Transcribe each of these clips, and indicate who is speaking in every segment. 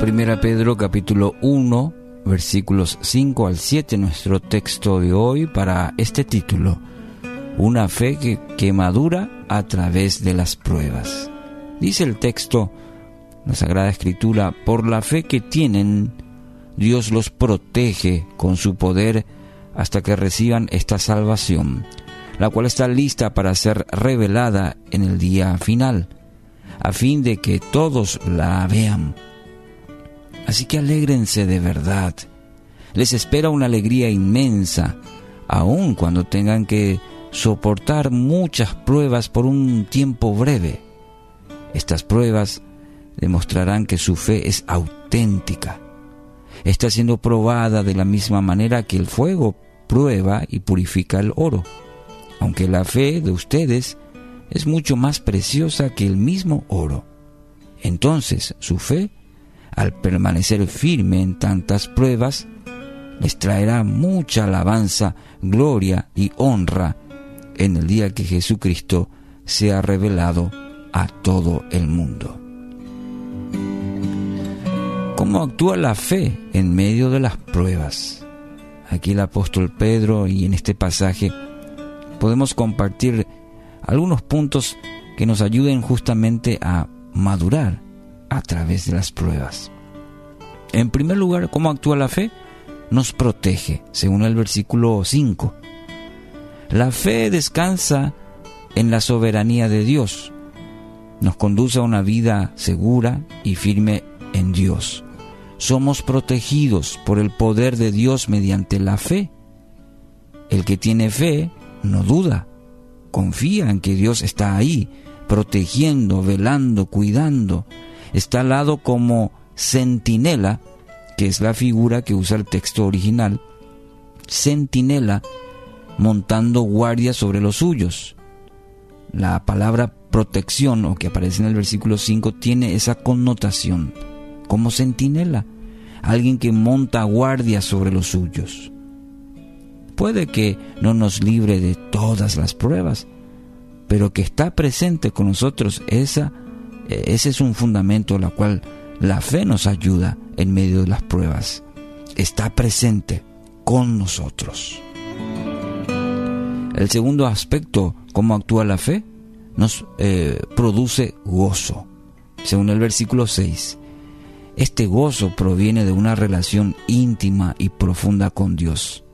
Speaker 1: Primera Pedro capítulo 1 versículos 5 al 7 nuestro texto de hoy para este título, Una fe que, que madura a través de las pruebas. Dice el texto, la Sagrada Escritura, por la fe que tienen, Dios los protege con su poder hasta que reciban esta salvación, la cual está lista para ser revelada en el día final, a fin de que todos la vean. Así que alégrense de verdad. Les espera una alegría inmensa, aun cuando tengan que soportar muchas pruebas por un tiempo breve. Estas pruebas demostrarán que su fe es auténtica. Está siendo probada de la misma manera que el fuego prueba y purifica el oro, aunque la fe de ustedes es mucho más preciosa que el mismo oro. Entonces su fe, al permanecer firme en tantas pruebas, les traerá mucha alabanza, gloria y honra en el día que Jesucristo sea revelado a todo el mundo. ¿Cómo actúa la fe en medio de las pruebas? Aquí el apóstol Pedro y en este pasaje podemos compartir algunos puntos que nos ayuden justamente a madurar a través de las pruebas. En primer lugar, ¿cómo actúa la fe? Nos protege, según el versículo 5. La fe descansa en la soberanía de Dios. Nos conduce a una vida segura y firme en Dios. Somos protegidos por el poder de Dios mediante la fe. El que tiene fe no duda, confía en que Dios está ahí, protegiendo, velando, cuidando. Está al lado como centinela, que es la figura que usa el texto original. Centinela montando guardia sobre los suyos. La palabra protección, o que aparece en el versículo 5, tiene esa connotación, como centinela, alguien que monta guardia sobre los suyos. Puede que no nos libre de todas las pruebas, pero que está presente con nosotros, esa, ese es un fundamento la cual la fe nos ayuda en medio de las pruebas. Está presente con nosotros. El segundo aspecto, cómo actúa la fe, nos eh, produce gozo. Según el versículo 6, este gozo proviene de una relación íntima y profunda con Dios.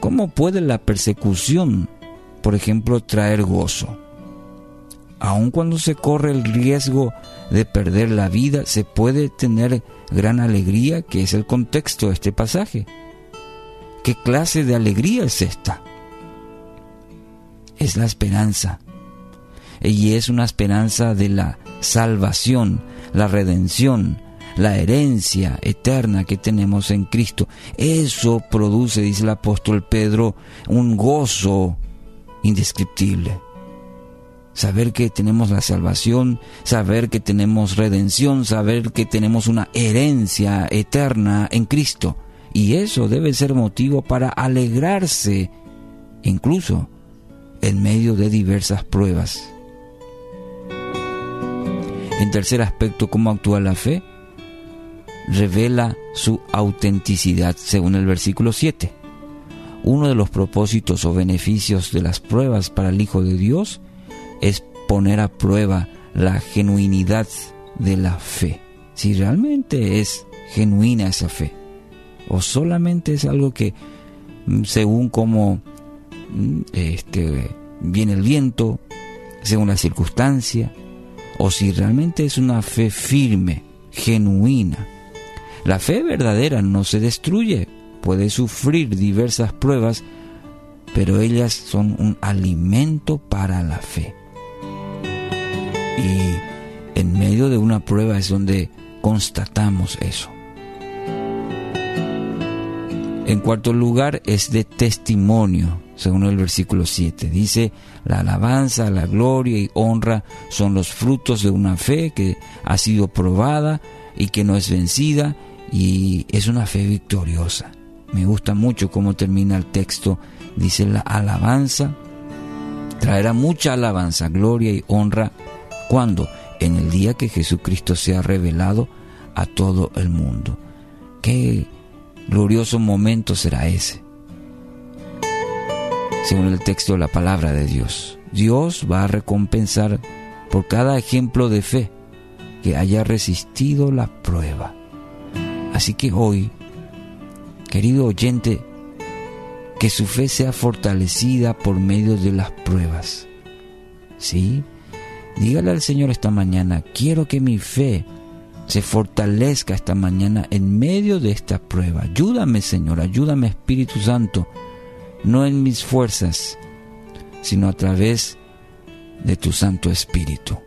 Speaker 1: ¿Cómo puede la persecución, por ejemplo, traer gozo? Aun cuando se corre el riesgo de perder la vida, se puede tener gran alegría, que es el contexto de este pasaje. ¿Qué clase de alegría es esta? Es la esperanza. Y es una esperanza de la salvación, la redención, la herencia eterna que tenemos en Cristo. Eso produce, dice el apóstol Pedro, un gozo indescriptible. Saber que tenemos la salvación, saber que tenemos redención, saber que tenemos una herencia eterna en Cristo. Y eso debe ser motivo para alegrarse, incluso en medio de diversas pruebas. En tercer aspecto, ¿cómo actúa la fe? revela su autenticidad, según el versículo 7. Uno de los propósitos o beneficios de las pruebas para el Hijo de Dios es poner a prueba la genuinidad de la fe. Si realmente es genuina esa fe, o solamente es algo que mm, según como mm, este, viene el viento, según la circunstancia, o si realmente es una fe firme, genuina, la fe verdadera no se destruye, puede sufrir diversas pruebas, pero ellas son un alimento para la fe. Medio de una prueba es donde constatamos eso. En cuarto lugar es de testimonio, según el versículo 7. Dice, la alabanza, la gloria y honra son los frutos de una fe que ha sido probada y que no es vencida y es una fe victoriosa. Me gusta mucho cómo termina el texto. Dice la alabanza traerá mucha alabanza, gloria y honra cuando en el día que Jesucristo sea revelado a todo el mundo. Qué glorioso momento será ese. Según el texto de la palabra de Dios, Dios va a recompensar por cada ejemplo de fe que haya resistido la prueba. Así que hoy, querido oyente, que su fe sea fortalecida por medio de las pruebas. ¿Sí? Dígale al Señor esta mañana, quiero que mi fe se fortalezca esta mañana en medio de esta prueba. Ayúdame, Señor, ayúdame, Espíritu Santo, no en mis fuerzas, sino a través de tu Santo Espíritu.